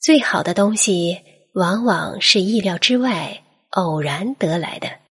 最好的东西往往是意料之外偶然得来的。